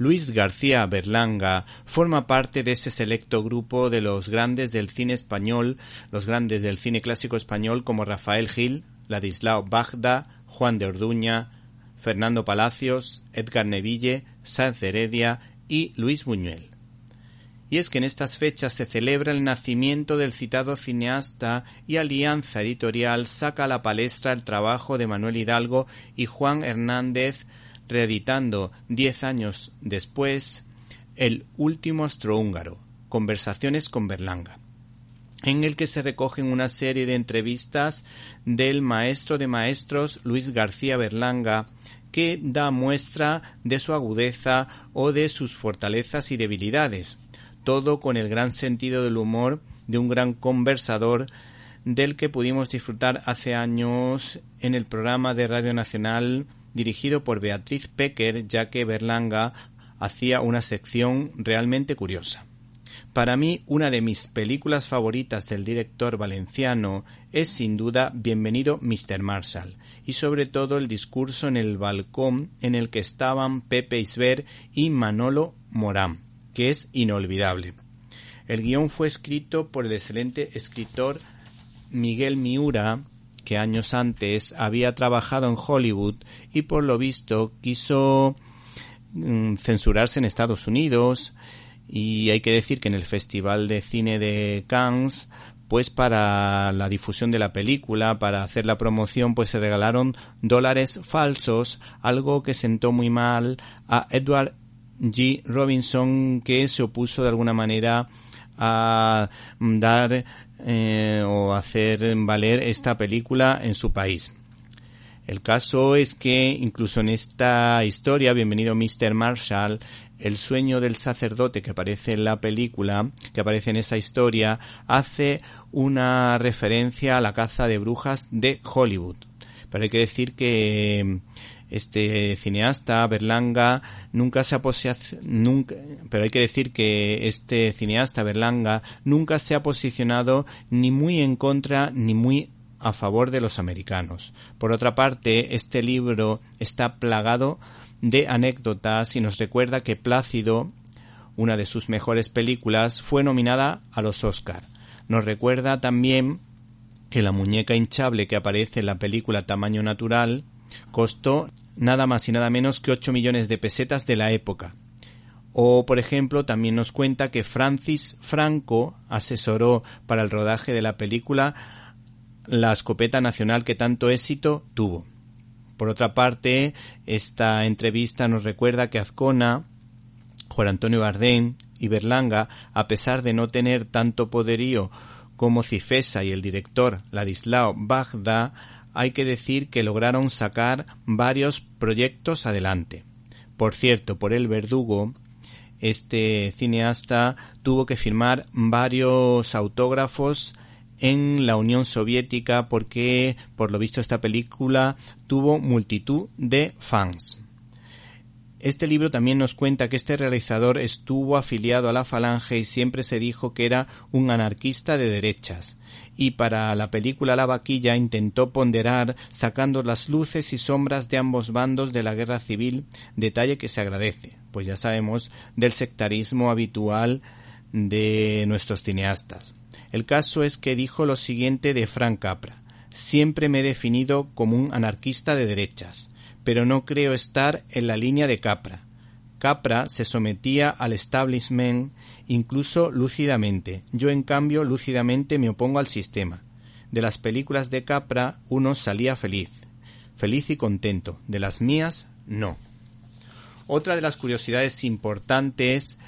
Luis García Berlanga forma parte de ese selecto grupo de los grandes del cine español, los grandes del cine clásico español como Rafael Gil, Ladislao Bagda, Juan de Orduña, Fernando Palacios, Edgar Neville, Sáenz Heredia y Luis Buñuel. Y es que en estas fechas se celebra el nacimiento del citado cineasta y Alianza Editorial saca a la palestra el trabajo de Manuel Hidalgo y Juan Hernández, reeditando diez años después El último astrohúngaro, Conversaciones con Berlanga en el que se recogen una serie de entrevistas del maestro de maestros Luis García Berlanga, que da muestra de su agudeza o de sus fortalezas y debilidades, todo con el gran sentido del humor de un gran conversador del que pudimos disfrutar hace años en el programa de Radio Nacional dirigido por Beatriz Pecker, ya que Berlanga hacía una sección realmente curiosa. Para mí, una de mis películas favoritas del director valenciano es sin duda Bienvenido Mr. Marshall y sobre todo el discurso en el balcón en el que estaban Pepe Isber y Manolo Morán, que es inolvidable. El guion fue escrito por el excelente escritor Miguel Miura, que años antes había trabajado en Hollywood y por lo visto quiso mm, censurarse en Estados Unidos y hay que decir que en el Festival de Cine de Cannes pues para la difusión de la película, para hacer la promoción, pues se regalaron dólares falsos, algo que sentó muy mal a Edward G. Robinson, que se opuso de alguna manera a dar eh, o hacer valer esta película en su país. El caso es que incluso en esta historia, Bienvenido Mr. Marshall, el sueño del sacerdote que aparece en la película, que aparece en esa historia, hace una referencia a la caza de brujas de Hollywood. Pero hay que decir que este cineasta Berlanga nunca se ha nunca pero hay que decir que este cineasta Berlanga nunca se ha posicionado ni muy en contra ni muy a favor de los americanos. Por otra parte, este libro está plagado de anécdotas y nos recuerda que Plácido, una de sus mejores películas, fue nominada a los Oscar. Nos recuerda también que la muñeca hinchable que aparece en la película Tamaño Natural costó nada más y nada menos que 8 millones de pesetas de la época. O, por ejemplo, también nos cuenta que Francis Franco asesoró para el rodaje de la película la escopeta nacional que tanto éxito tuvo. Por otra parte, esta entrevista nos recuerda que Azcona, Juan Antonio Bardén y Berlanga, a pesar de no tener tanto poderío como Cifesa y el director Ladislao Bagda, hay que decir que lograron sacar varios proyectos adelante. Por cierto, por el verdugo, este cineasta tuvo que firmar varios autógrafos en la Unión Soviética porque, por lo visto, esta película tuvo multitud de fans. Este libro también nos cuenta que este realizador estuvo afiliado a la Falange y siempre se dijo que era un anarquista de derechas. Y para la película La vaquilla intentó ponderar sacando las luces y sombras de ambos bandos de la guerra civil, detalle que se agradece, pues ya sabemos del sectarismo habitual de nuestros cineastas. El caso es que dijo lo siguiente de Frank Capra. Siempre me he definido como un anarquista de derechas, pero no creo estar en la línea de Capra. Capra se sometía al establishment incluso lúcidamente. Yo, en cambio, lúcidamente me opongo al sistema. De las películas de Capra uno salía feliz, feliz y contento. De las mías, no. Otra de las curiosidades importantes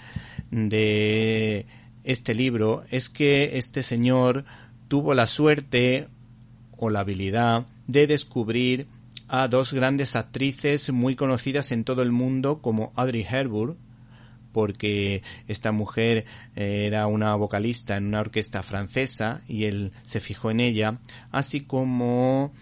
de este libro es que este señor tuvo la suerte o la habilidad de descubrir a dos grandes actrices muy conocidas en todo el mundo como Audrey Hepburn porque esta mujer eh, era una vocalista en una orquesta francesa y él se fijó en ella, así como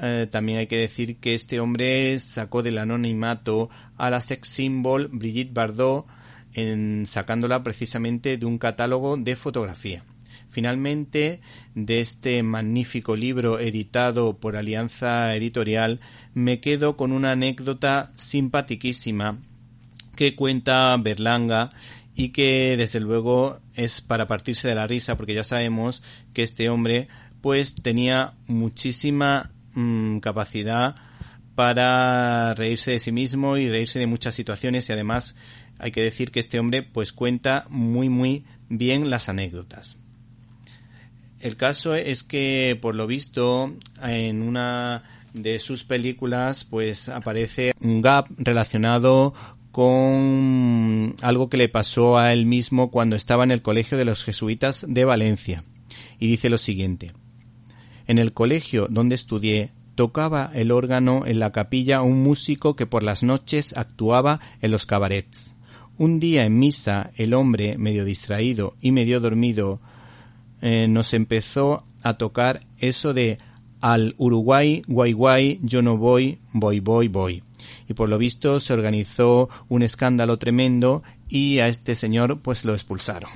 eh, también hay que decir que este hombre sacó del anonimato a la sex symbol Brigitte Bardot en, sacándola precisamente de un catálogo de fotografía. Finalmente, de este magnífico libro editado por Alianza Editorial, me quedo con una anécdota simpaticísima que cuenta Berlanga y que desde luego es para partirse de la risa porque ya sabemos que este hombre pues tenía muchísima mm, capacidad para reírse de sí mismo y reírse de muchas situaciones y además hay que decir que este hombre pues cuenta muy muy bien las anécdotas. El caso es que por lo visto en una de sus películas pues aparece un gap relacionado con algo que le pasó a él mismo cuando estaba en el colegio de los jesuitas de Valencia. Y dice lo siguiente. En el colegio donde estudié tocaba el órgano en la capilla un músico que por las noches actuaba en los cabarets. Un día en misa el hombre, medio distraído y medio dormido, eh, nos empezó a tocar eso de al Uruguay, guay guay, yo no voy, voy, voy, voy y por lo visto se organizó un escándalo tremendo y a este señor pues lo expulsaron.